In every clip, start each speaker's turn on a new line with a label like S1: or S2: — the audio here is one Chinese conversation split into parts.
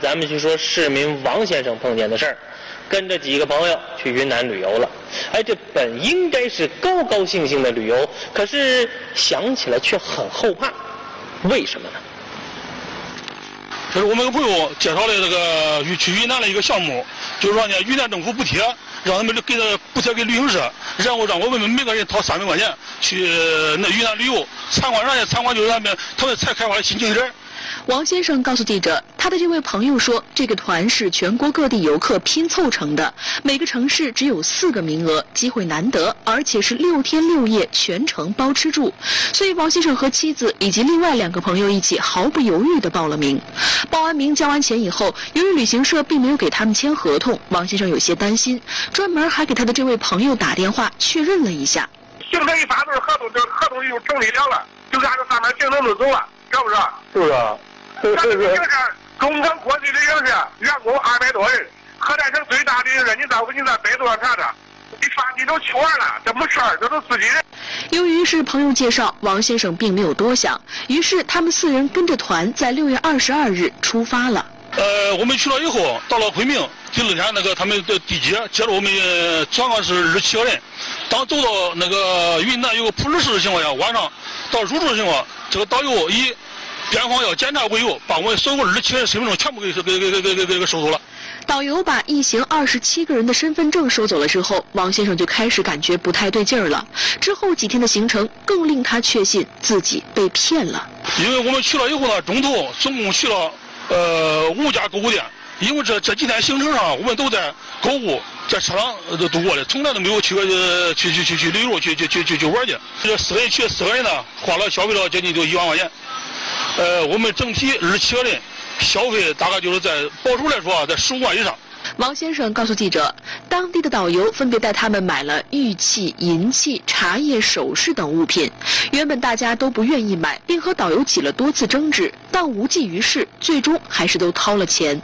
S1: 咱们就说市民王先生碰见的事儿，跟着几个朋友去云南旅游了。哎，这本应该是高高兴兴的旅游，可是想起来却很后怕，为什么呢？
S2: 这是我们一个朋友介绍的这个去云南的一个项目，就是说呢，云南政府补贴，让他们给的补贴给旅行社，然后让我们每个人掏三百块钱去那云南旅游参观啥呢？参观就是他们他们才开发的新景点。
S3: 王先生告诉记者，他的这位朋友说，这个团是全国各地游客拼凑成的，每个城市只有四个名额，机会难得，而且是六天六夜全程包吃住，所以王先生和妻子以及另外两个朋友一起毫不犹豫地报了名。报完名交完钱以后，由于旅行社并没有给他们签合同，王先生有些担心，专门还给他的这位朋友打电话确认了一下。
S4: 行程一发字，合同就合同就成立了了，就按照上面行程就走了，是不是？
S1: 是不是？
S4: 咱这个行程，中城国际旅行社员工二百多人，河南省最大旅行社，你到你在百度上查查，你发你都去完了，这没事儿，这都自己人。
S3: 由于是朋友介绍，王先生并没有多想，于是他们四人跟着团在六月二十二日出发了。
S2: 呃，我们去了以后，到了昆明，第二天那个他们的地接接了我们，总共是二十七个人。当走到那个云南有个普洱市的情况下，晚上到入住的情况，这个导游以边防要检查为由，把我们所有二十七人身份证全部给给给给给给给收走了。
S3: 导游把一行二十七个人的身份证收走了之后，王先生就开始感觉不太对劲儿了。之后几天的行程更令他确信自己被骗了。
S2: 因为我们去了以后呢，中途总共去了呃五家购物店，因为这这几天行程上我们都在购物，在车上都度过的，从来都没有去过呃去去去去旅游去去去去去玩去。这四个人去四个人呢，花了消费了接近就一万块钱。呃，我们整体二十七个人消费大概就是在保守来说啊，在十五万以上。
S3: 王先生告诉记者，当地的导游分别带他们买了玉器、银器、茶叶、首饰等物品。原本大家都不愿意买，并和导游起了多次争执，但无济于事，最终还是都掏了钱。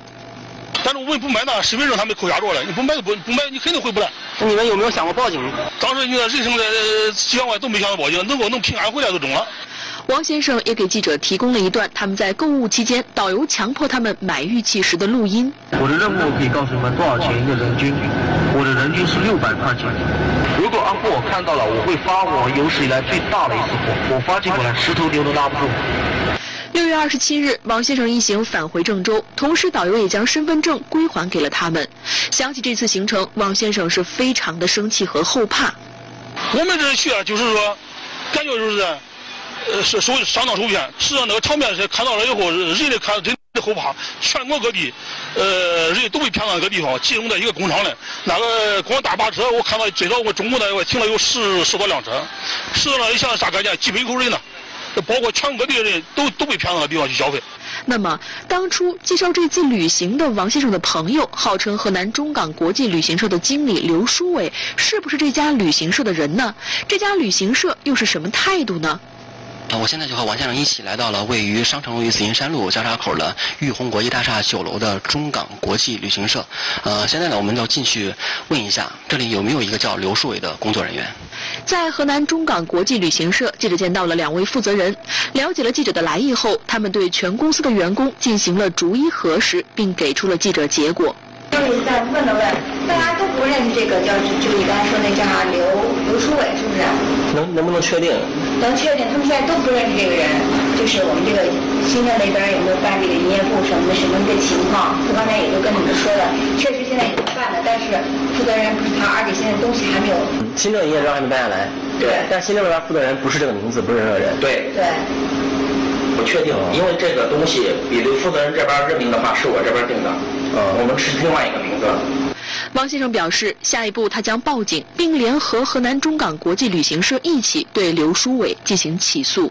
S2: 但是我们不买呢，身份证他们扣押着了，你不买就不不买，你肯定回不来。
S1: 你们有没有想过报警？
S2: 当时你看人生在几万块都没想到报警，能够能平安回来就中了。
S3: 王先生也给记者提供了一段他们在购物期间导游强迫他们买玉器时的录音。
S5: 我的任务可以告诉你们多少钱一个人均，我的人均是六百块钱。如果阿布我看到了，我会发我有史以来最大的一次火，我发起过来十头牛都拉不住。
S3: 六月二十七日，王先生一行返回郑州，同时导游也将身份证归还给了他们。想起这次行程，王先生是非常的生气和后怕。
S2: 我们这去啊，就是说，感觉就是在。呃，是属于上当受骗。实际上，那个场面是看到了以后，人的看，人的后怕。全国各地，呃，人都被骗到那个地方，集中在一个工厂里。那个光大巴车，我看到最早我中午那我停了有十十多辆车。实际上，你想啥概念？几百口人呢，包括全国各地的人都都被骗到那个地方去消费。
S3: 那么，当初介绍这次旅行的王先生的朋友，号称河南中港国际旅行社的经理刘书伟，是不是这家旅行社的人呢？这家旅行社又是什么态度呢？
S6: 呃，我现在就和王先生一起来到了位于商城路与紫金山路交叉口的玉红国际大厦九楼的中港国际旅行社。呃，现在呢，我们要进去问一下，这里有没有一个叫刘树伟的工作人员？
S3: 在河南中港国际旅行社，记者见到了两位负责人。了解了记者的来意后，他们对全公司的员工进行了逐一核实，并给出了记者结果。
S7: 就是再问了问，大家都不认识这个叫，就你刚才说那叫刘刘书伟，是不是？
S1: 能能不能确定？
S7: 能确定，他们现在都不认识这个人。就是我们这个新政那边有没有办这个营业部什么的什么的情况？他刚才也都跟你们说了，确实现在已经办了，但是负责人不是他，而且现在东西还没有。
S1: 新政营业证还没办下来。
S7: 对。
S1: 但新政那边负责人不是这个名字，不是这个人。
S8: 对。
S7: 对。
S8: 不确定，因为这个东西，比如负责人这边任命的话，是我这边定的。呃，我们是另外一个名字。
S3: 汪先生表示，下一步他将报警，并联合河南中港国际旅行社一起对刘书伟进行起诉。